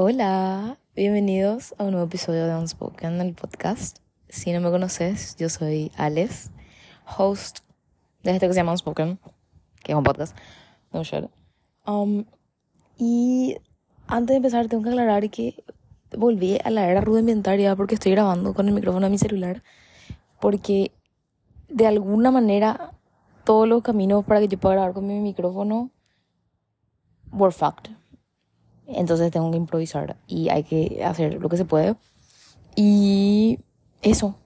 Hola, bienvenidos a un nuevo episodio de Unspoken, el podcast. Si no me conoces, yo soy Alex, host de este que se llama Unspoken, que es un podcast. No shit. Um, y antes de empezar, tengo que aclarar que volví a la era rudimentaria porque estoy grabando con el micrófono de mi celular. Porque de alguna manera todos los caminos para que yo pueda grabar con mi micrófono were fucked. Entonces tengo que improvisar y hay que hacer lo que se puede. Y eso.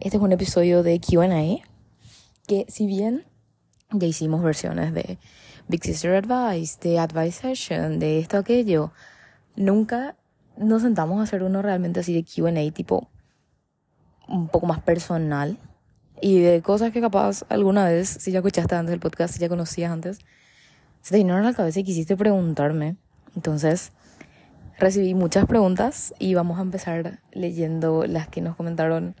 Este es un episodio de QA que si bien ya hicimos versiones de Big Sister Advice, de Advice Session, de esto, aquello, nunca nos sentamos a hacer uno realmente así de QA, tipo un poco más personal y de cosas que capaz alguna vez, si ya escuchaste antes el podcast, si ya conocías antes, se te vinieron a la cabeza y quisiste preguntarme. Entonces, recibí muchas preguntas y vamos a empezar leyendo las que nos comentaron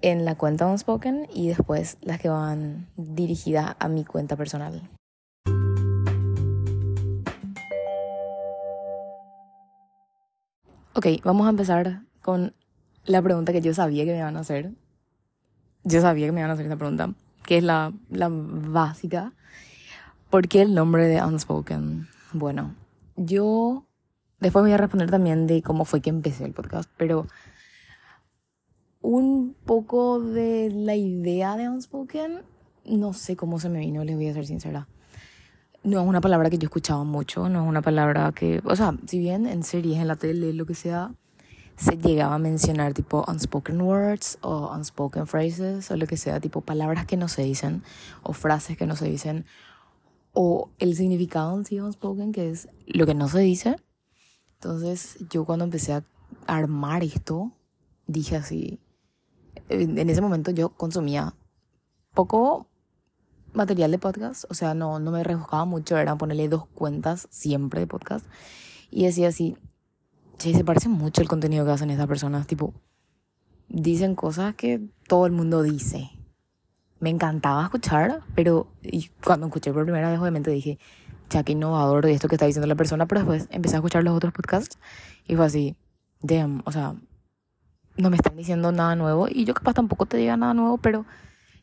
en la cuenta Unspoken y después las que van dirigidas a mi cuenta personal. Ok, vamos a empezar con la pregunta que yo sabía que me iban a hacer. Yo sabía que me iban a hacer esta pregunta, que es la, la básica. ¿Por qué el nombre de Unspoken? Bueno, yo después voy a responder también de cómo fue que empecé el podcast, pero un poco de la idea de Unspoken, no sé cómo se me vino, les voy a ser sincera. No es una palabra que yo escuchaba mucho, no es una palabra que, o sea, si bien en series, en la tele, lo que sea, se llegaba a mencionar tipo unspoken words o unspoken phrases o lo que sea, tipo palabras que no se dicen o frases que no se dicen o el significado en sí unspoken, que es lo que no se dice. Entonces yo cuando empecé a armar esto, dije así, en ese momento yo consumía poco material de podcast, o sea, no, no me rebuscaba mucho, era ponerle dos cuentas siempre de podcast. Y decía así, che, se parece mucho el contenido que hacen estas personas, tipo, dicen cosas que todo el mundo dice me encantaba escuchar, pero y cuando escuché por primera vez obviamente dije, ya que innovador de esto que está diciendo la persona, pero después empecé a escuchar los otros podcasts y fue así, damn, o sea, no me están diciendo nada nuevo y yo capaz tampoco te diga nada nuevo, pero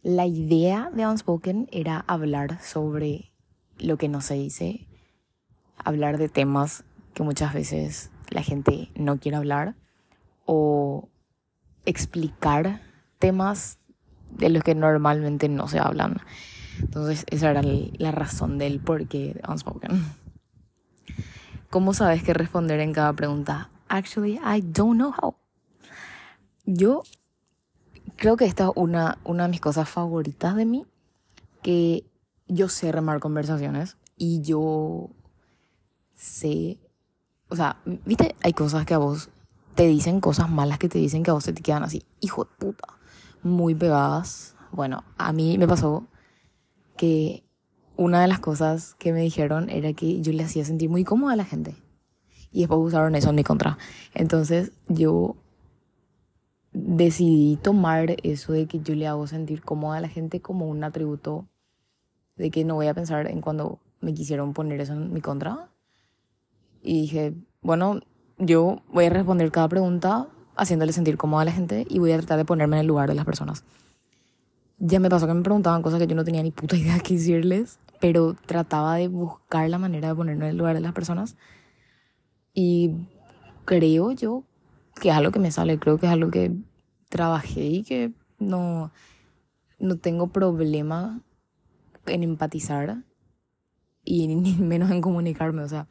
la idea de Unspoken era hablar sobre lo que no se dice, hablar de temas que muchas veces la gente no quiere hablar o explicar temas de los que normalmente no se hablan. Entonces esa era la razón del por qué Unspoken. ¿Cómo sabes qué responder en cada pregunta? Actually, I don't know how. Yo creo que esta es una, una de mis cosas favoritas de mí, que yo sé remar conversaciones y yo sé, o sea, viste, hay cosas que a vos te dicen cosas malas que te dicen que a vos se te quedan así, hijo de puta muy pegadas. Bueno, a mí me pasó que una de las cosas que me dijeron era que yo le hacía sentir muy cómoda a la gente. Y después usaron eso en mi contra. Entonces yo decidí tomar eso de que yo le hago sentir cómoda a la gente como un atributo de que no voy a pensar en cuando me quisieron poner eso en mi contra. Y dije, bueno, yo voy a responder cada pregunta haciéndole sentir cómoda a la gente y voy a tratar de ponerme en el lugar de las personas. Ya me pasó que me preguntaban cosas que yo no tenía ni puta idea qué decirles, pero trataba de buscar la manera de ponerme en el lugar de las personas. Y creo yo que es algo que me sale, creo que es algo que trabajé y que no, no tengo problema en empatizar y ni menos en comunicarme, o sea,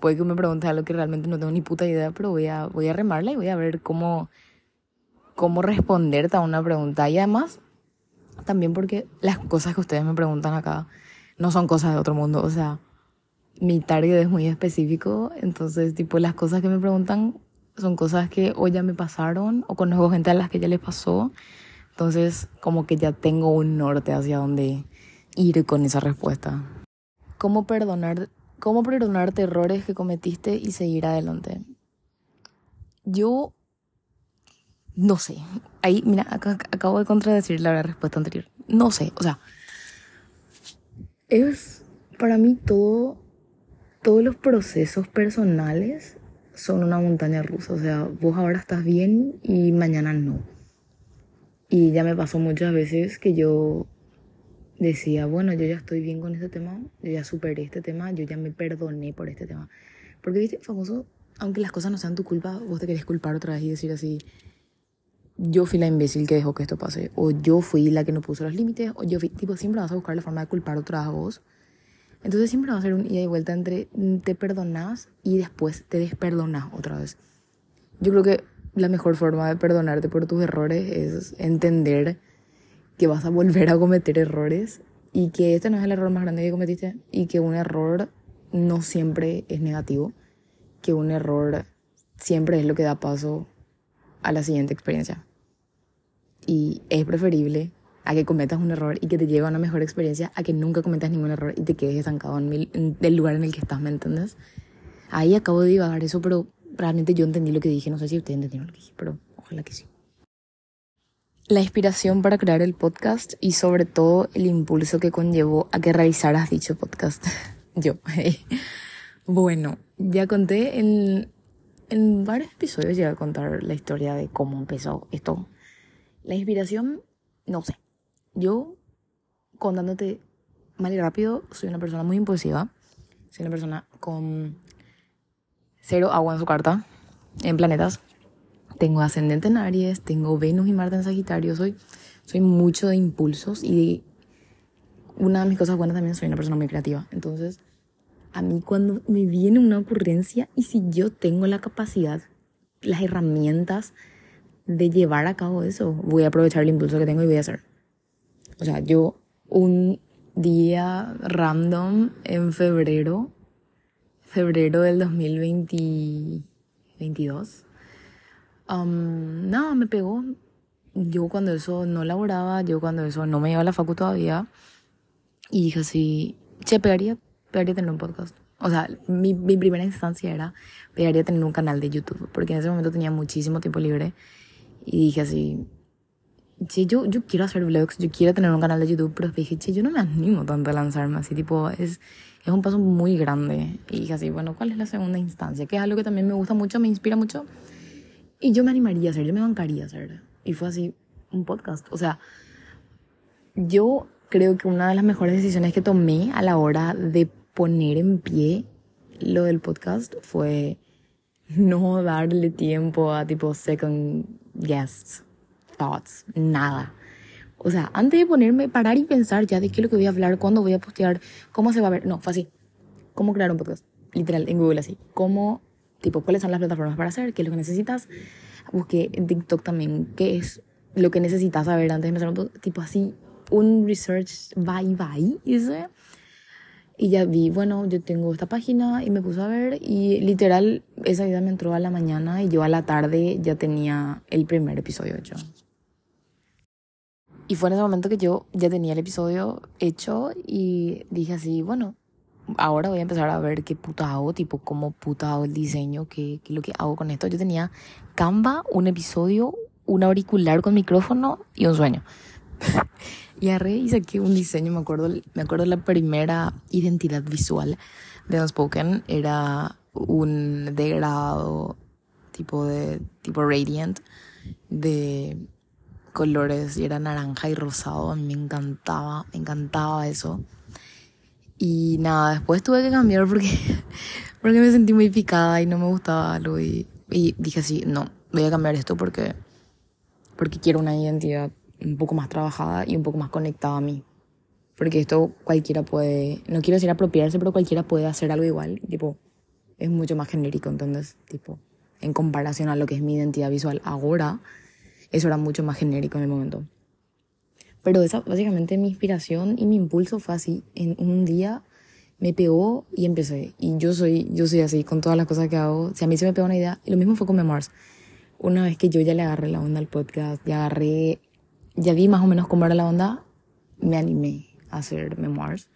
puede que me pregunte algo que realmente no tengo ni puta idea, pero voy a, voy a remarla y voy a ver cómo, cómo responderte a una pregunta. Y además, también porque las cosas que ustedes me preguntan acá no son cosas de otro mundo. O sea, mi target es muy específico. Entonces, tipo, las cosas que me preguntan son cosas que o ya me pasaron o conozco gente a las que ya les pasó. Entonces, como que ya tengo un norte hacia dónde ir con esa respuesta. ¿Cómo perdonar ¿Cómo perdonarte errores que cometiste y seguir adelante? Yo no sé. Ahí, mira, acabo de contradecir la respuesta anterior. No sé, o sea, es para mí todo, todos los procesos personales son una montaña rusa. O sea, vos ahora estás bien y mañana no. Y ya me pasó muchas veces que yo decía, bueno, yo ya estoy bien con este tema, yo ya superé este tema, yo ya me perdoné por este tema. Porque, viste, famoso, aunque las cosas no sean tu culpa, vos te querés culpar otra vez y decir así, yo fui la imbécil que dejó que esto pase, o yo fui la que no puso los límites, o yo fui, tipo, siempre vas a buscar la forma de culpar otra vez a vos. Entonces siempre va a ser un ida y vuelta entre te perdonas y después te desperdonas otra vez. Yo creo que la mejor forma de perdonarte por tus errores es entender que vas a volver a cometer errores y que este no es el error más grande que cometiste y que un error no siempre es negativo, que un error siempre es lo que da paso a la siguiente experiencia. Y es preferible a que cometas un error y que te lleve a una mejor experiencia, a que nunca cometas ningún error y te quedes estancado en, el lugar en el que estás, ¿me entiendes? Ahí acabo de divagar eso, pero realmente yo entendí lo que dije. No sé si ustedes entendieron lo que dije, pero ojalá que sí la inspiración para crear el podcast y sobre todo el impulso que conllevó a que realizaras dicho podcast. Yo. bueno, ya conté en, en varios episodios, ya a contar la historia de cómo empezó esto. La inspiración, no sé. Yo, contándote mal y rápido, soy una persona muy impulsiva. Soy una persona con cero agua en su carta, en planetas. Tengo ascendente en Aries, tengo Venus y Marte en Sagitario, soy, soy mucho de impulsos y una de mis cosas buenas también soy una persona muy creativa. Entonces, a mí cuando me viene una ocurrencia y si yo tengo la capacidad, las herramientas de llevar a cabo eso, voy a aprovechar el impulso que tengo y voy a hacer. O sea, yo un día random en febrero, febrero del 2022, Um, nada, me pegó. Yo cuando eso no laboraba, yo cuando eso no me iba a la facu todavía, y dije así, che, pegaría, pegaría tener un podcast. O sea, mi, mi primera instancia era, pegaría tener un canal de YouTube, porque en ese momento tenía muchísimo tiempo libre, y dije así, che, yo, yo quiero hacer vlogs, yo quiero tener un canal de YouTube, pero dije, che, yo no me animo tanto a lanzarme así, tipo, es, es un paso muy grande. Y dije así, bueno, ¿cuál es la segunda instancia? Que es algo que también me gusta mucho, me inspira mucho y yo me animaría a hacer, yo me bancaría a hacer. Y fue así, un podcast. O sea, yo creo que una de las mejores decisiones que tomé a la hora de poner en pie lo del podcast fue no darle tiempo a tipo second guests, thoughts, nada. O sea, antes de ponerme, parar y pensar ya de qué es lo que voy a hablar, cuándo voy a postear, cómo se va a ver. No, fue así. ¿Cómo crear un podcast? Literal, en Google así. ¿Cómo tipo cuáles son las plataformas para hacer, qué es lo que necesitas. Busqué en TikTok también qué es lo que necesitas saber antes de empezar un tipo así, un research bye bye, dice. Y ya vi, bueno, yo tengo esta página y me puse a ver y literal esa idea me entró a la mañana y yo a la tarde ya tenía el primer episodio hecho. Y fue en ese momento que yo ya tenía el episodio hecho y dije así, bueno, ahora voy a empezar a ver qué puta hago, tipo cómo puta hago el diseño, qué, qué lo que hago con esto. Yo tenía Canva, un episodio, un auricular con micrófono y un sueño. y arre y saqué un diseño, me acuerdo, me acuerdo la primera identidad visual de Unspoken era un degradado tipo de tipo radiant de colores y era naranja y rosado, a mí me encantaba, me encantaba eso. Y nada, después tuve que cambiar porque, porque me sentí muy picada y no me gustaba algo. Y, y dije así, no, voy a cambiar esto porque, porque quiero una identidad un poco más trabajada y un poco más conectada a mí. Porque esto cualquiera puede, no quiero decir apropiarse, pero cualquiera puede hacer algo igual. tipo, es mucho más genérico, entonces, tipo, en comparación a lo que es mi identidad visual ahora, eso era mucho más genérico en el momento. Pero esa, básicamente mi inspiración y mi impulso fue así. En un día me pegó y empecé. Y yo soy, yo soy así con todas las cosas que hago. Si a mí se me pegó una idea, y lo mismo fue con Memoirs. Una vez que yo ya le agarré la onda al podcast, ya agarré, ya vi más o menos cómo era la onda, me animé a hacer Memoirs,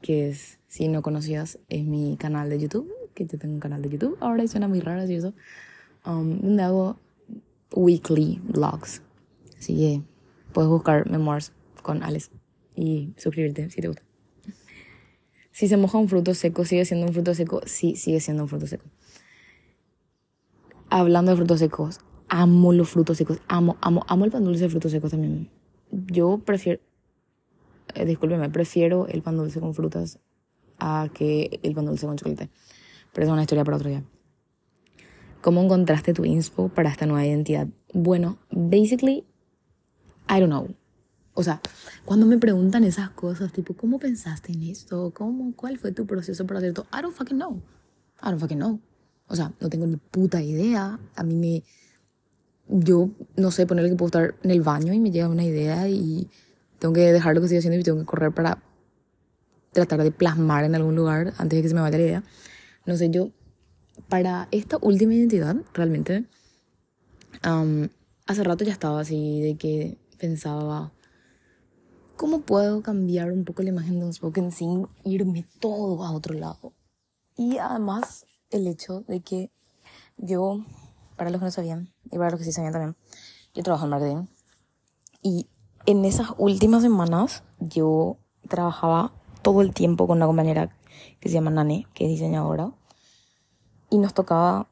que es, si no conocías, es mi canal de YouTube, que yo tengo un canal de YouTube. Ahora suena muy raro así eso. Um, donde hago weekly vlogs. Así que puedes buscar Memoirs con Alex y suscribirte si te gusta. Si se moja un fruto seco, ¿sigue siendo un fruto seco? Sí, sigue siendo un fruto seco. hablando de frutos secos, amo los frutos secos, amo, amo, amo el pan dulce de frutos secos también. Yo prefiero, eh, discúlpeme, prefiero el pan dulce con frutas a que el pan dulce con chocolate. Pero es una historia para otro día. ¿Cómo encontraste tu inspo para esta nueva identidad? Bueno, basically, I don't know. O sea, cuando me preguntan esas cosas, tipo, ¿cómo pensaste en esto? ¿Cómo, ¿Cuál fue tu proceso para hacer esto? I don't fucking know. I don't fucking know. O sea, no tengo ni puta idea. A mí me... Yo no sé, ponerle que puedo estar en el baño y me llega una idea y tengo que dejar lo que estoy haciendo y tengo que correr para tratar de plasmar en algún lugar antes de que se me vaya la idea. No sé, yo para esta última identidad, realmente, hace rato ya estaba así de que pensaba, ¿cómo puedo cambiar un poco la imagen de Unspoken sin irme todo a otro lado? Y además, el hecho de que yo, para los que no sabían, y para los que sí sabían también, yo trabajo en marketing. Y en esas últimas semanas, yo trabajaba todo el tiempo con una compañera que se llama Nane, que es diseñadora y nos tocaba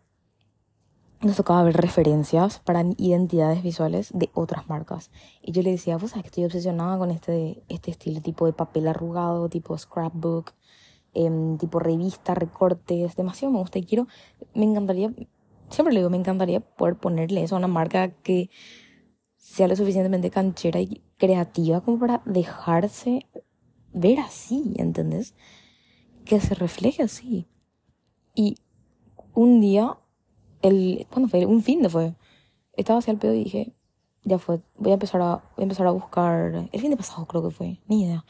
nos tocaba ver referencias para identidades visuales de otras marcas. Y yo le decía, pues sabes que estoy obsesionada con este, este estilo tipo de papel arrugado, tipo scrapbook, em, tipo revista, recortes, demasiado me gusta y quiero, me encantaría, siempre le digo, me encantaría poder ponerle eso a una marca que sea lo suficientemente canchera y creativa como para dejarse ver así, ¿entendés? Que se refleje así. Y un día, el, ¿cuándo fue? Un fin de fue. Estaba hacia el pedo y dije, ya fue, voy a empezar a, voy a, empezar a buscar, el fin de pasado creo que fue, ni idea.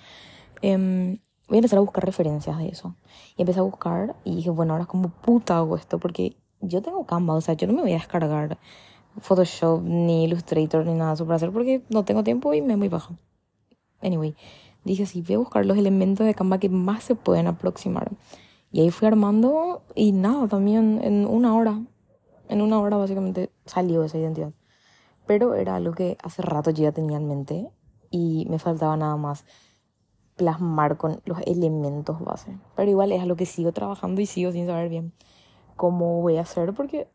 Em, voy a empezar a buscar referencias de eso. Y empecé a buscar y dije, bueno, ahora como puta hago esto, porque yo tengo Canva, o sea, yo no me voy a descargar Photoshop, ni Illustrator, ni nada para hacer porque no tengo tiempo y me voy bajo. Anyway, dije así, voy a buscar los elementos de Canva que más se pueden aproximar. Y ahí fui armando y nada, también en una hora, en una hora básicamente salió esa identidad. Pero era algo que hace rato yo ya tenía en mente y me faltaba nada más plasmar con los elementos base. Pero igual es algo que sigo trabajando y sigo sin saber bien cómo voy a hacer porque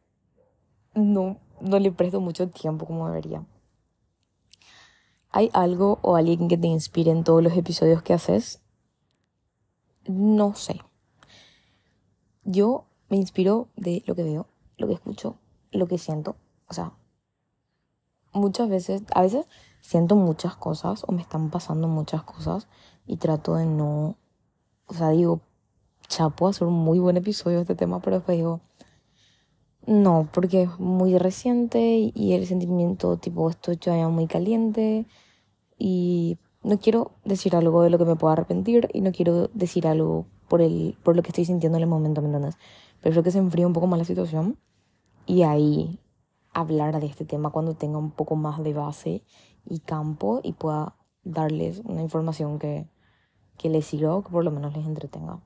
no, no le presto mucho tiempo como debería. ¿Hay algo o alguien que te inspire en todos los episodios que haces? No sé. Yo me inspiro de lo que veo, lo que escucho, lo que siento. O sea, muchas veces, a veces siento muchas cosas o me están pasando muchas cosas y trato de no, o sea, digo, chapo, hacer un muy buen episodio de este tema, pero después digo, no, porque es muy reciente y el sentimiento tipo esto ya muy caliente y no quiero decir algo de lo que me pueda arrepentir y no quiero decir algo por, el, por lo que estoy sintiendo en el momento, ¿me entiendes? Prefiero que se enfríe un poco más la situación y ahí hablar de este tema cuando tenga un poco más de base y campo y pueda darles una información que, que les sirva o que por lo menos les entretenga.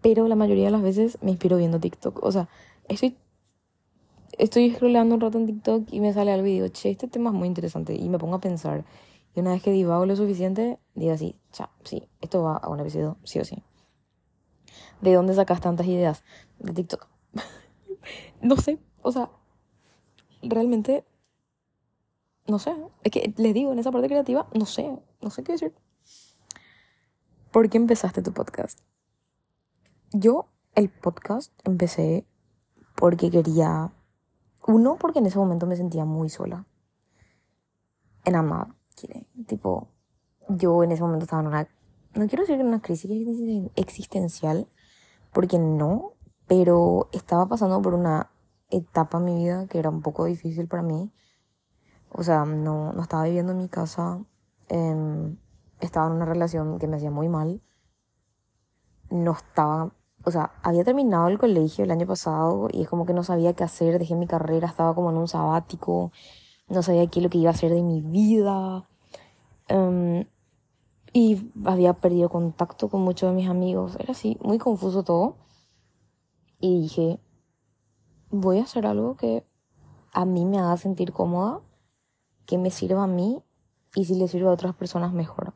Pero la mayoría de las veces me inspiro viendo TikTok. O sea, estoy, estoy scrollando un rato en TikTok y me sale algo y digo, che, este tema es muy interesante. Y me pongo a pensar. Y una vez que divago lo suficiente, digo así, cha, sí, esto va a un episodio, sí o sí. ¿De dónde sacas tantas ideas? De TikTok. no sé, o sea, realmente, no sé. Es que les digo, en esa parte creativa, no sé, no sé qué decir. ¿Por qué empezaste tu podcast? Yo, el podcast, empecé porque quería. Uno, porque en ese momento me sentía muy sola. En amar, Tipo, yo en ese momento estaba en una. No quiero decir que en una crisis existencial, porque no, pero estaba pasando por una etapa en mi vida que era un poco difícil para mí. O sea, no, no estaba viviendo en mi casa, em, estaba en una relación que me hacía muy mal. No estaba, o sea, había terminado el colegio el año pasado y es como que no sabía qué hacer, dejé mi carrera, estaba como en un sabático, no sabía qué es lo que iba a hacer de mi vida. Em, y había perdido contacto con muchos de mis amigos. Era así, muy confuso todo. Y dije, voy a hacer algo que a mí me haga sentir cómoda, que me sirva a mí y si le sirve a otras personas mejor.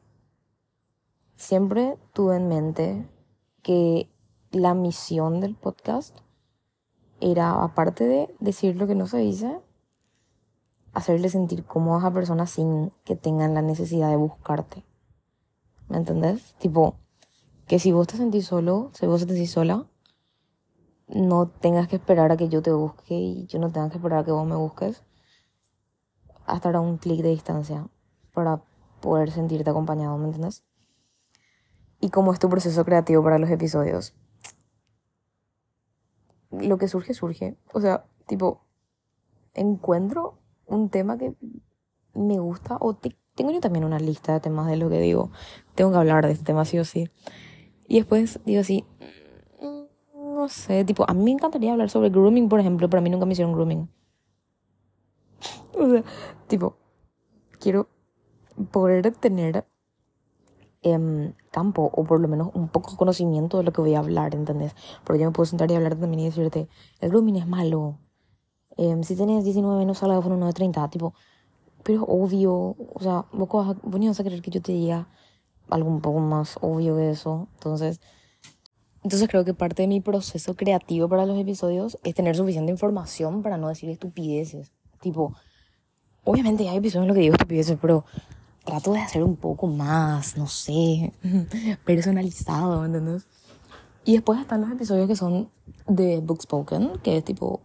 Siempre tuve en mente que la misión del podcast era, aparte de decir lo que no se dice, hacerle sentir cómoda a esa persona sin que tengan la necesidad de buscarte. ¿Me entendés? Tipo, que si vos te sentís solo, si vos te sentís sola, no tengas que esperar a que yo te busque y yo no tenga que esperar a que vos me busques hasta ahora un clic de distancia para poder sentirte acompañado, ¿me entiendes? Y cómo es tu proceso creativo para los episodios. Lo que surge, surge. O sea, tipo, encuentro un tema que me gusta o tengo yo también una lista de temas de lo que digo. Tengo que hablar de este tema sí o sí. Y después digo así, no sé, tipo, a mí me encantaría hablar sobre grooming, por ejemplo, pero a mí nunca me hicieron grooming. o sea, tipo, quiero poder tener eh, campo o por lo menos un poco conocimiento de lo que voy a hablar, ¿entendés? Porque yo me puedo sentar y hablar también y decirte, el grooming es malo. Eh, si tienes 19 no salgas con uno de 30, tipo, pero obvio, o sea, vos, vos ni vas a querer que yo te diga algo un poco más obvio que eso. Entonces, entonces creo que parte de mi proceso creativo para los episodios es tener suficiente información para no decir estupideces. Tipo, obviamente hay episodios en los que digo estupideces, pero trato de hacer un poco más, no sé, personalizado, ¿me entiendes? Y después están los episodios que son de Book Spoken, que es tipo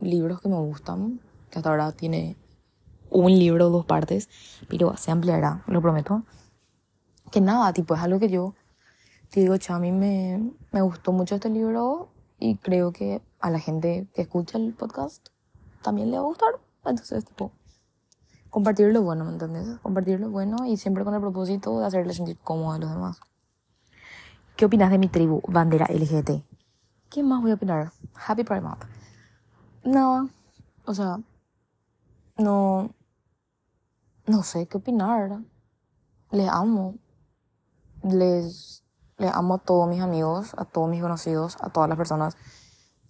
libros que me gustan, que hasta ahora tiene un libro, dos partes, pero se ampliará, lo prometo. Que nada, tipo, es algo que yo te digo, mí me, me gustó mucho este libro y creo que a la gente que escucha el podcast también le va a gustar. Entonces, tipo, compartir lo bueno, ¿me entiendes? Compartir lo bueno y siempre con el propósito de hacerle sentir cómodo a los demás. ¿Qué opinas de mi tribu, bandera LGBT? ¿Qué más voy a opinar? Happy Pride Month. No, o sea, no, no sé qué opinar. Les amo. Les, les amo a todos mis amigos, a todos mis conocidos, a todas las personas,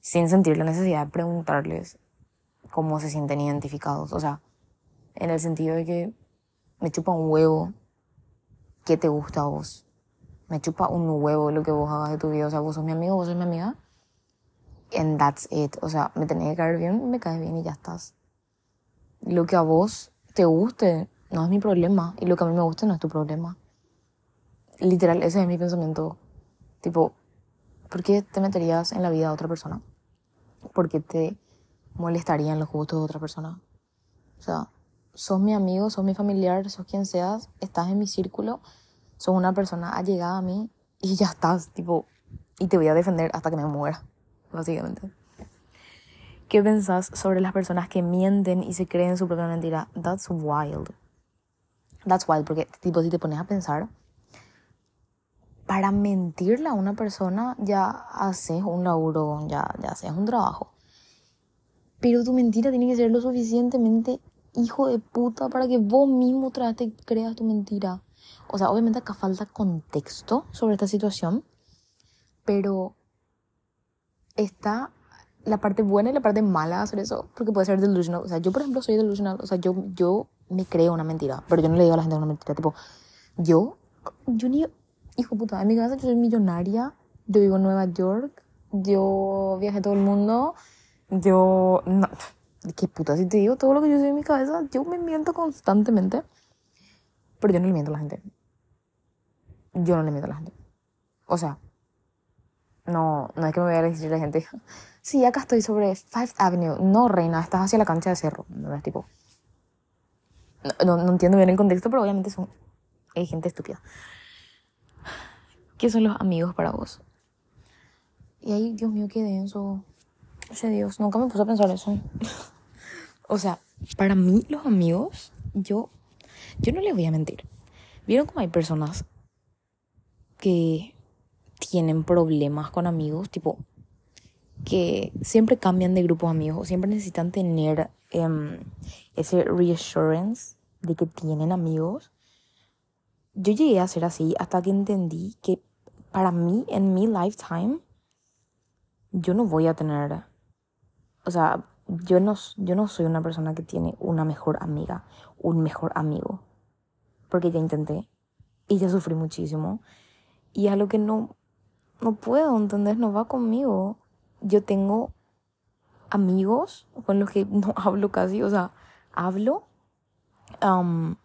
sin sentir la necesidad de preguntarles cómo se sienten identificados. O sea, en el sentido de que me chupa un huevo qué te gusta a vos. Me chupa un huevo lo que vos hagas de tu vida. O sea, vos sos mi amigo, vos sos mi amiga. And that's it. O sea, me tenés que caer bien, me caes bien y ya estás. Lo que a vos te guste no es mi problema. Y lo que a mí me guste no es tu problema. Literal, ese es mi pensamiento. Tipo, ¿por qué te meterías en la vida de otra persona? ¿Por qué te molestarían los gustos de otra persona? O sea, sos mi amigo, sos mi familiar, sos quien seas, estás en mi círculo, sos una persona allegada a mí y ya estás, tipo, y te voy a defender hasta que me muera, básicamente. ¿Qué pensás sobre las personas que mienten y se creen su propia mentira? That's wild. That's wild, porque, tipo, si te pones a pensar, para mentirle a una persona ya haces un laburo, ya, ya haces un trabajo. Pero tu mentira tiene que ser lo suficientemente hijo de puta para que vos mismo te creas tu mentira. O sea, obviamente acá falta contexto sobre esta situación, pero está la parte buena y la parte mala hacer eso, porque puede ser delusional. O sea, yo, por ejemplo, soy delusional. O sea, yo, yo me creo una mentira, pero yo no le digo a la gente una mentira. Tipo, yo, yo ni, hijo puta, en mi casa yo soy millonaria, yo vivo en Nueva York, yo viajé todo el mundo, yo, no, ¿Qué puta si te digo todo lo que yo soy en mi cabeza? Yo me miento constantemente. Pero yo no le miento a la gente. Yo no le miento a la gente. O sea, no, no es que me vaya a decir a la gente, sí, acá estoy sobre Fifth Avenue. No, reina, estás hacia la cancha de cerro. No es tipo. No, no, entiendo bien el contexto, pero obviamente son. Hay gente estúpida. ¿Qué son los amigos para vos? Y ahí, Dios mío, qué denso. Oye, Dios, nunca me puse a pensar eso. o sea, para mí, los amigos, yo, yo no les voy a mentir. ¿Vieron cómo hay personas que tienen problemas con amigos? Tipo, que siempre cambian de grupo de amigos, o siempre necesitan tener um, ese reassurance de que tienen amigos. Yo llegué a ser así hasta que entendí que para mí, en mi lifetime, yo no voy a tener o sea, yo no, yo no soy una persona que tiene una mejor amiga, un mejor amigo, porque ya intenté y ya sufrí muchísimo y es algo que no, no puedo, ¿entendés? No va conmigo. Yo tengo amigos con los que no hablo casi, o sea, hablo am,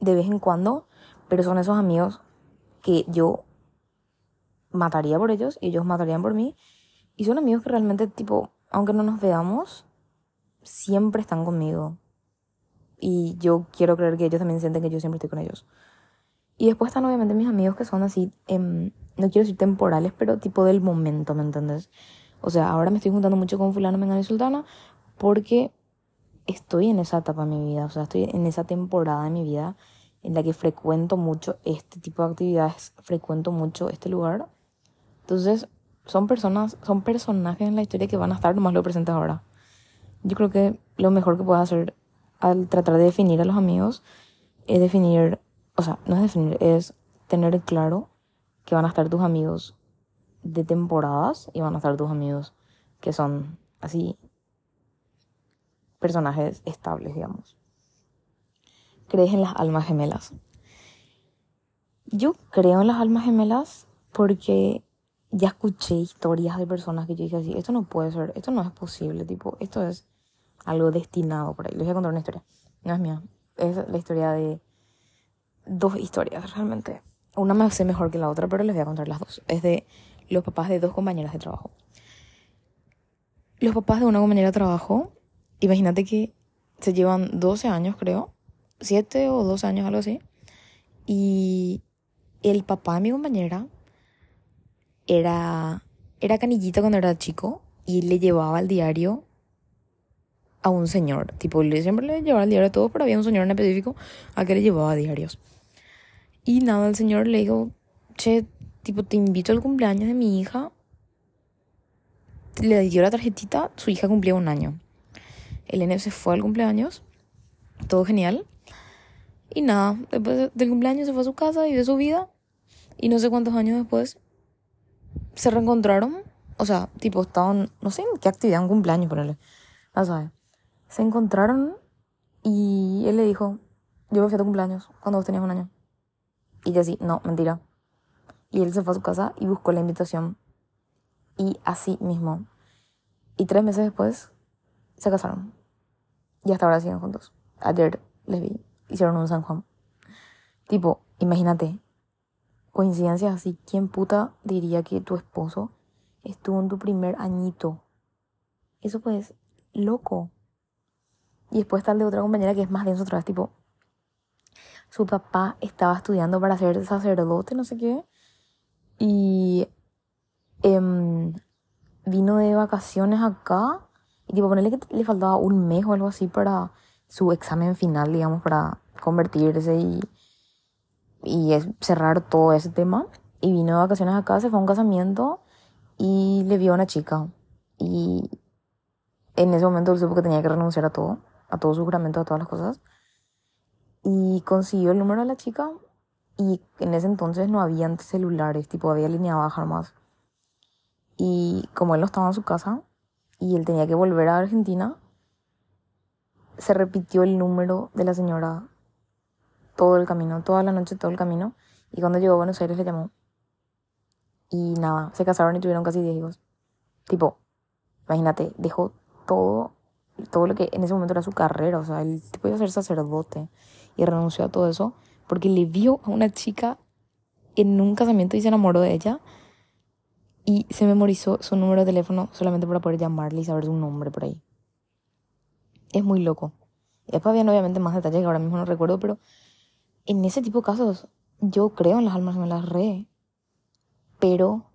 de vez en cuando, pero son esos amigos que yo mataría por ellos y ellos matarían por mí. Y son amigos que realmente, tipo, aunque no nos veamos, siempre están conmigo. Y yo quiero creer que ellos también sienten que yo siempre estoy con ellos. Y después están obviamente mis amigos que son así, em, no quiero decir temporales, pero tipo del momento, ¿me entiendes? O sea, ahora me estoy juntando mucho con fulano, mengano y sultana porque estoy en esa etapa de mi vida, o sea, estoy en esa temporada de mi vida en la que frecuento mucho este tipo de actividades, frecuento mucho este lugar. Entonces, son personas, son personajes en la historia que van a estar nomás lo presentes ahora. Yo creo que lo mejor que puedo hacer al tratar de definir a los amigos es definir, o sea, no es definir, es tener claro que van a estar tus amigos de temporadas y van a estar tus amigos que son así personajes estables, digamos. ¿Crees en las almas gemelas? Yo creo en las almas gemelas porque ya escuché historias de personas que yo dije así, esto no puede ser, esto no es posible, tipo, esto es algo destinado por ahí. Les voy a contar una historia. No es mía, es la historia de dos historias realmente. Una me hace mejor que la otra, pero les voy a contar las dos. Es de los papás de dos compañeras de trabajo. Los papás de una compañera de trabajo, imagínate que se llevan 12 años, creo, 7 o 12 años, algo así. Y el papá de mi compañera era, era canillita cuando era chico y le llevaba el diario a un señor. Tipo, siempre le llevaba el diario a todos, pero había un señor en específico a que le llevaba diarios. Y nada, el señor le dijo, che, tipo, te invito al cumpleaños de mi hija. Le dio la tarjetita, su hija cumplía un año. El nene se fue al cumpleaños, todo genial. Y nada, después del cumpleaños se fue a su casa y de su vida. Y no sé cuántos años después se reencontraron. O sea, tipo, estaban, no sé en qué actividad, un cumpleaños, ponerle. No sabes. Se encontraron y él le dijo, yo me fui a tu cumpleaños cuando vos tenías un año. Y ella sí, no, mentira. Y él se fue a su casa y buscó la invitación. Y así mismo. Y tres meses después se casaron. Y hasta ahora siguen juntos. Ayer les vi. Hicieron un San Juan. Tipo, imagínate. Coincidencias así. ¿Quién puta diría que tu esposo estuvo en tu primer añito? Eso pues, loco. Y después el de otra compañera que es más denso otra vez, tipo, su papá estaba estudiando para ser sacerdote, no sé qué, y em, vino de vacaciones acá, y tipo, ponerle que le faltaba un mes o algo así para su examen final, digamos, para convertirse y, y cerrar todo ese tema. Y vino de vacaciones acá, se fue a un casamiento y le vio a una chica. Y en ese momento él supo que tenía que renunciar a todo a todos sus juramentos, a todas las cosas. Y consiguió el número de la chica y en ese entonces no había celulares, tipo había línea baja más Y como él no estaba en su casa y él tenía que volver a Argentina, se repitió el número de la señora todo el camino, toda la noche, todo el camino. Y cuando llegó a Buenos Aires le llamó. Y nada, se casaron y tuvieron casi 10 hijos. Tipo, imagínate, dejó todo todo lo que en ese momento era su carrera, o sea, él tipo a ser sacerdote y renunció a todo eso porque le vio a una chica en un casamiento y se enamoró de ella y se memorizó su número de teléfono solamente para poder llamarle y saber su nombre por ahí. Es muy loco. Y después habían obviamente más detalles que ahora mismo no recuerdo, pero en ese tipo de casos yo creo en las almas me las re. Pero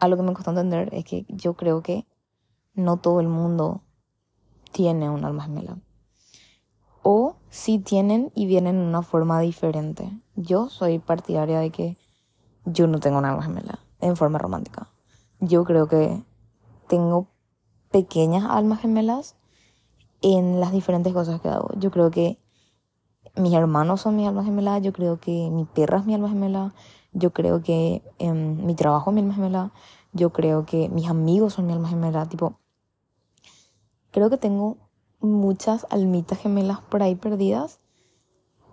a lo que me costó entender es que yo creo que no todo el mundo tiene un alma gemela. O si tienen y vienen en una forma diferente. Yo soy partidaria de que yo no tengo un alma gemela en forma romántica. Yo creo que tengo pequeñas almas gemelas en las diferentes cosas que hago. Yo creo que mis hermanos son mi alma gemela, yo creo que mi perra es mi alma gemela, yo creo que em, mi trabajo es mi alma gemela, yo creo que mis amigos son mi alma gemela, tipo, Creo que tengo muchas almitas gemelas por ahí perdidas,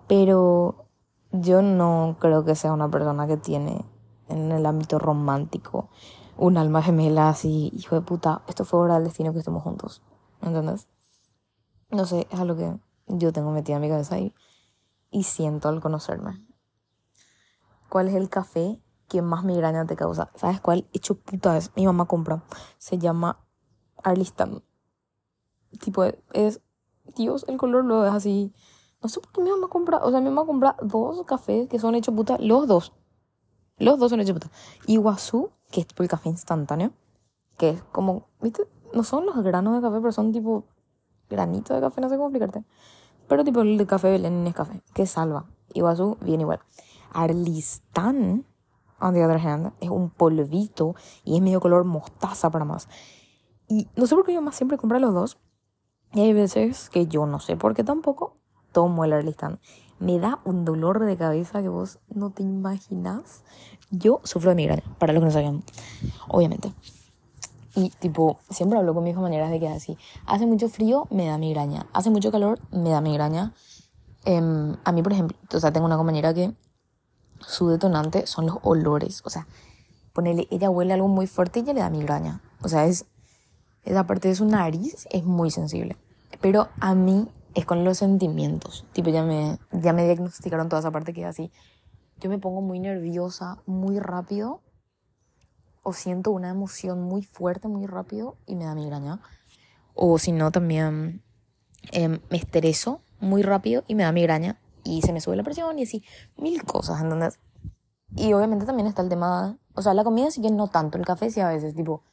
pero yo no creo que sea una persona que tiene en el ámbito romántico un alma gemela así, hijo de puta, esto fue hora del destino que estemos juntos. ¿Me entiendes? No sé, es algo que yo tengo metida en mi cabeza ahí y siento al conocerme. ¿Cuál es el café que más migraña te causa? ¿Sabes cuál? Hecho puta es. Mi mamá compra. Se llama Arlistan. Tipo, es. Dios, el color lo es así. No sé por qué mi mamá compra. O sea, mi mamá compra dos cafés que son hechos puta. Los dos. Los dos son hechos puta. Iguazú, que es tipo el café instantáneo. Que es como. ¿Viste? No son los granos de café, pero son tipo. Granitos de café, no sé cómo explicarte. Pero tipo el café Belén es café. Que salva. Iguazú, bien igual. Arlistán, on the other hand, es un polvito y es medio color mostaza para más. Y no sé por qué yo más siempre compro los dos. Y hay veces que yo no sé por qué tampoco tomo el Arlistán. Me da un dolor de cabeza que vos no te imaginas. Yo sufro de migraña, para los que no sabían, obviamente. Y tipo, siempre hablo con mis maneras de que así. Hace mucho frío, me da migraña. Hace mucho calor, me da migraña. Em, a mí, por ejemplo, o sea, tengo una compañera que su detonante son los olores. O sea, ponele, ella huele algo muy fuerte y ya le da migraña. O sea, es, esa parte de su nariz es muy sensible. Pero a mí es con los sentimientos. Tipo, ya me, ya me diagnosticaron toda esa parte que es así. Yo me pongo muy nerviosa muy rápido o siento una emoción muy fuerte muy rápido y me da migraña. O si no, también em, me estreso muy rápido y me da migraña y se me sube la presión y así, mil cosas, ¿entendés? Y obviamente también está el tema, o sea, la comida sí que no tanto, el café sí a veces, tipo,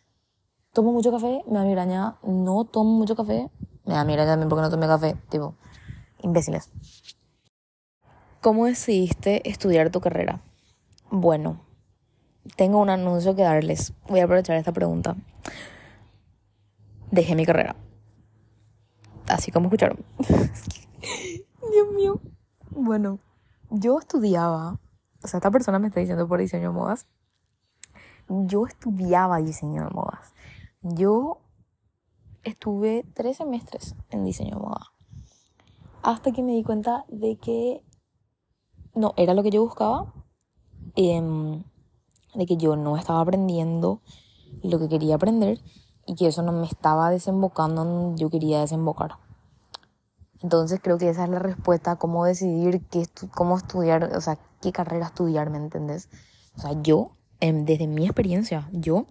tomo mucho café, me da migraña, no tomo mucho café, me da migraña también porque no tomé café, tipo, imbéciles. ¿Cómo decidiste estudiar tu carrera? Bueno, tengo un anuncio que darles. Voy a aprovechar esta pregunta. Dejé mi carrera. Así como escucharon. Dios mío. Bueno, yo estudiaba, o sea, esta persona me está diciendo por diseño de modas. Yo estudiaba diseño de modas. Yo estuve tres semestres en diseño de moda. Hasta que me di cuenta de que no era lo que yo buscaba. Em, de que yo no estaba aprendiendo lo que quería aprender y que eso no me estaba desembocando donde yo quería desembocar. Entonces creo que esa es la respuesta, cómo decidir qué cómo estudiar, o sea, qué carrera estudiar, ¿me entendés? O sea, yo, em, desde mi experiencia, yo,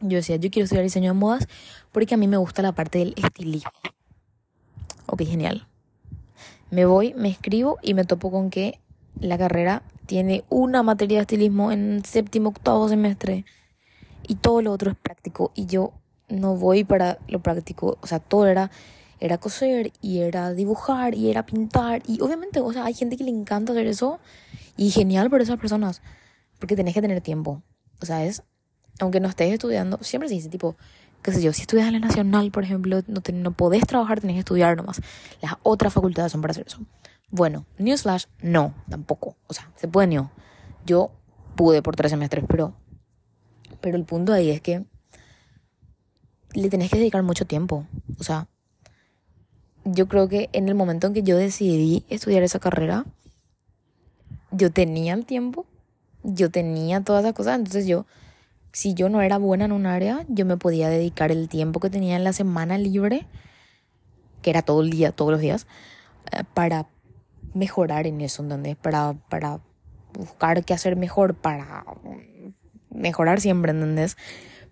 yo decía, yo quiero estudiar diseño de modas porque a mí me gusta la parte del estilismo. Ok, genial. Me voy, me escribo y me topo con que la carrera tiene una materia de estilismo en séptimo, octavo semestre y todo lo otro es práctico y yo no voy para lo práctico, o sea, todo era era coser y era dibujar y era pintar. Y obviamente, o sea, hay gente que le encanta hacer eso y genial por esas personas, porque tenés que tener tiempo. O sea, es, aunque no estés estudiando, siempre se dice tipo, qué sé yo, si estudias en la nacional, por ejemplo, no, te, no podés trabajar, tenés que estudiar nomás. Las otras facultades son para hacer eso. Bueno, Newsflash, no, tampoco. O sea, se puede no. Yo pude por tres semestres, pero, pero el punto ahí es que le tenés que dedicar mucho tiempo. O sea, yo creo que en el momento en que yo decidí estudiar esa carrera, yo tenía el tiempo, yo tenía todas esas cosas, entonces yo, si yo no era buena en un área, yo me podía dedicar el tiempo que tenía en la semana libre, que era todo el día, todos los días, eh, para mejorar en eso, ¿entendés? Para, para buscar qué hacer mejor, para mejorar siempre, ¿entendés?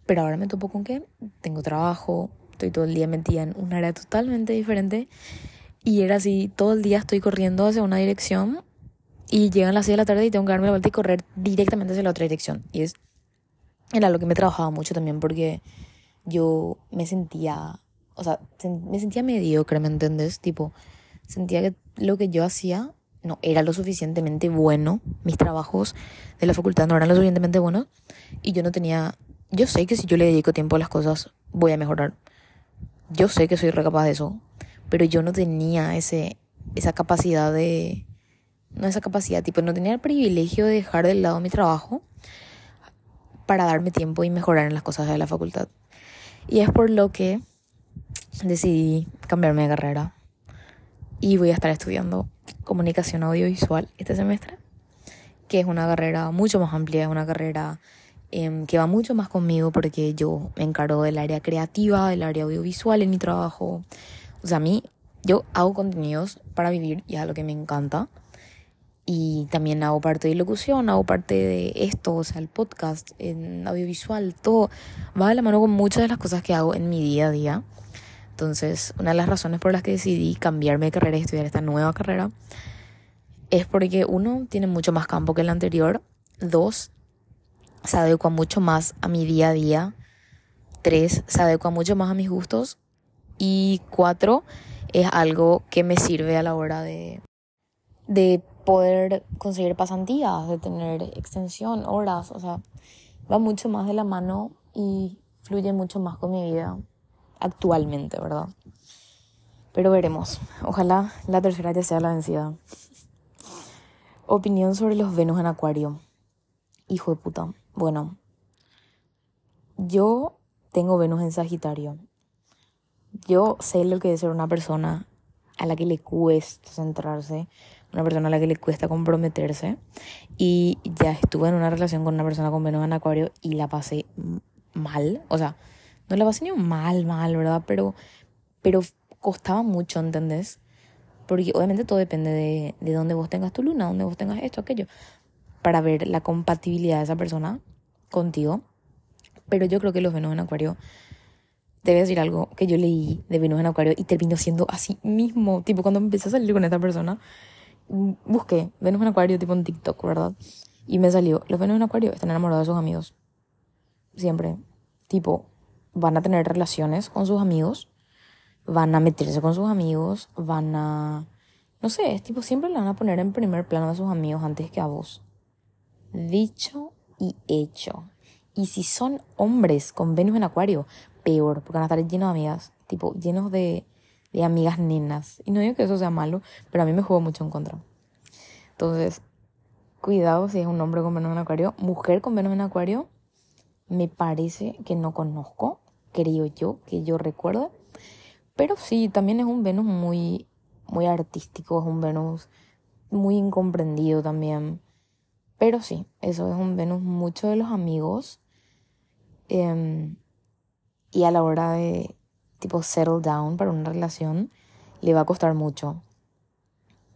Pero ahora me topo con que tengo trabajo, estoy todo el día metida en un área totalmente diferente y era así, todo el día estoy corriendo hacia una dirección y llegan las 6 de la tarde y tengo que darme la vuelta y correr directamente hacia la otra dirección. Y es, era lo que me trabajaba mucho también porque yo me sentía, o sea, me sentía mediocre, ¿me entiendes? Tipo, sentía que lo que yo hacía no era lo suficientemente bueno, mis trabajos de la facultad no eran lo suficientemente buenos y yo no tenía, yo sé que si yo le dedico tiempo a las cosas voy a mejorar, yo sé que soy recapaz de eso, pero yo no tenía ese, esa capacidad de, no esa capacidad, tipo, no tenía el privilegio de dejar de lado mi trabajo para darme tiempo y mejorar en las cosas de la facultad. Y es por lo que decidí cambiarme de carrera y voy a estar estudiando comunicación audiovisual este semestre, que es una carrera mucho más amplia, es una carrera em, que va mucho más conmigo porque yo me encargo del área creativa, del área audiovisual en mi trabajo. O sea, a mí, yo hago contenidos para vivir y es algo que me encanta. Y también hago parte de locución, hago parte de esto, o sea, el podcast, en audiovisual, todo va de la mano con muchas de las cosas que hago en mi día a día. Entonces, una de las razones por las que decidí cambiarme de carrera y estudiar esta nueva carrera es porque uno tiene mucho más campo que el anterior, dos, se adecua mucho más a mi día a día, tres, se adecua mucho más a mis gustos. Y cuatro, es algo que me sirve a la hora de, de poder conseguir pasantías, de tener extensión, horas, o sea, va mucho más de la mano y fluye mucho más con mi vida actualmente, ¿verdad? Pero veremos. Ojalá la tercera ya sea la vencida. Opinión sobre los Venus en Acuario. Hijo de puta. Bueno, yo tengo Venus en Sagitario. Yo sé lo que es ser una persona a la que le cuesta centrarse, una persona a la que le cuesta comprometerse. Y ya estuve en una relación con una persona con Venus en Acuario y la pasé mal. O sea, no la pasé ni mal, mal, ¿verdad? Pero, pero costaba mucho, ¿entendés? Porque obviamente todo depende de, de dónde vos tengas tu luna, dónde vos tengas esto, aquello, para ver la compatibilidad de esa persona contigo. Pero yo creo que los Venus en Acuario, te voy a decir algo que yo leí de Venus en Acuario y terminó siendo así mismo. Tipo, cuando empecé a salir con esta persona, busqué Venus en Acuario tipo en TikTok, ¿verdad? Y me salió, los Venus en Acuario están enamorados de sus amigos. Siempre. Tipo, van a tener relaciones con sus amigos van a meterse con sus amigos, van a... No sé, es tipo, siempre le van a poner en primer plano a sus amigos antes que a vos. Dicho y hecho. Y si son hombres con Venus en Acuario, peor, porque van a estar llenos de amigas, tipo, llenos de, de amigas nenas. Y no digo que eso sea malo, pero a mí me juego mucho en contra. Entonces, cuidado si es un hombre con Venus en Acuario. Mujer con Venus en Acuario, me parece que no conozco, creo yo, que yo recuerdo. Pero sí, también es un Venus muy, muy artístico, es un Venus muy incomprendido también. Pero sí, eso es un Venus mucho de los amigos. Em, y a la hora de, tipo, settle down para una relación, le va a costar mucho.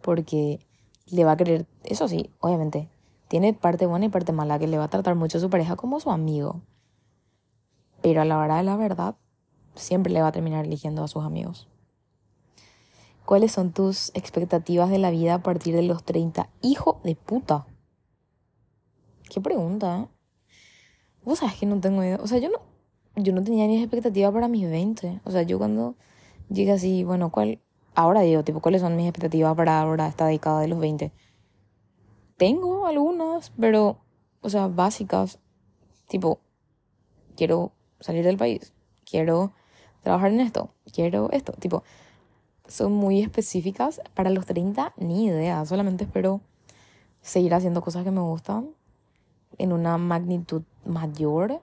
Porque le va a querer, eso sí, obviamente, tiene parte buena y parte mala, que le va a tratar mucho a su pareja como su amigo. Pero a la hora de la verdad, siempre le va a terminar eligiendo a sus amigos. ¿Cuáles son tus expectativas de la vida a partir de los 30? Hijo de puta. Qué pregunta, ¿eh? Vos sabes que no tengo idea. O sea, yo no, yo no tenía ni expectativa para mis 20. O sea, yo cuando llegué así, bueno, ¿cuál? Ahora digo, tipo, ¿cuáles son mis expectativas para ahora, esta década de los 20? Tengo algunas, pero, o sea, básicas. Tipo, quiero salir del país. Quiero trabajar en esto, quiero esto, tipo, son muy específicas. Para los 30, ni idea, solamente espero seguir haciendo cosas que me gustan en una magnitud mayor,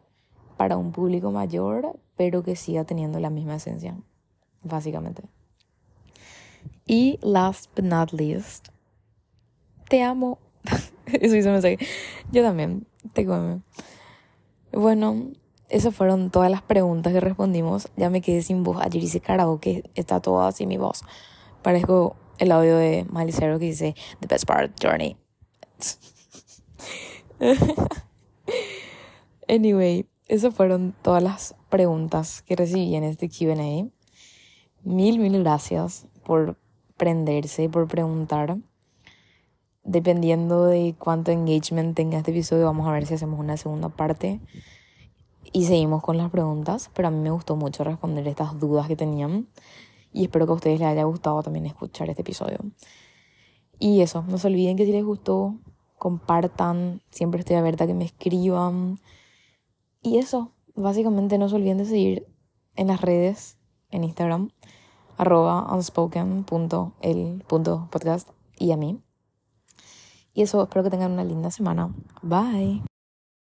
para un público mayor, pero que siga teniendo la misma esencia, básicamente. Y last but not least, te amo. Eso hizo me Yo también, te come. Bueno, esas fueron todas las preguntas que respondimos. Ya me quedé sin voz. Ayer hice karaoke, está todo así mi voz. Parezco el audio de Malicero que dice The best part journey. anyway, esas fueron todas las preguntas que recibí en este QA. Mil, mil gracias por prenderse, por preguntar. Dependiendo de cuánto engagement tenga este episodio, vamos a ver si hacemos una segunda parte. Y seguimos con las preguntas, pero a mí me gustó mucho responder estas dudas que tenían y espero que a ustedes les haya gustado también escuchar este episodio. Y eso, no se olviden que si les gustó, compartan, siempre estoy abierta a que me escriban. Y eso, básicamente no se olviden de seguir en las redes, en Instagram, arroba unspoken.el.podcast y a mí. Y eso, espero que tengan una linda semana. Bye.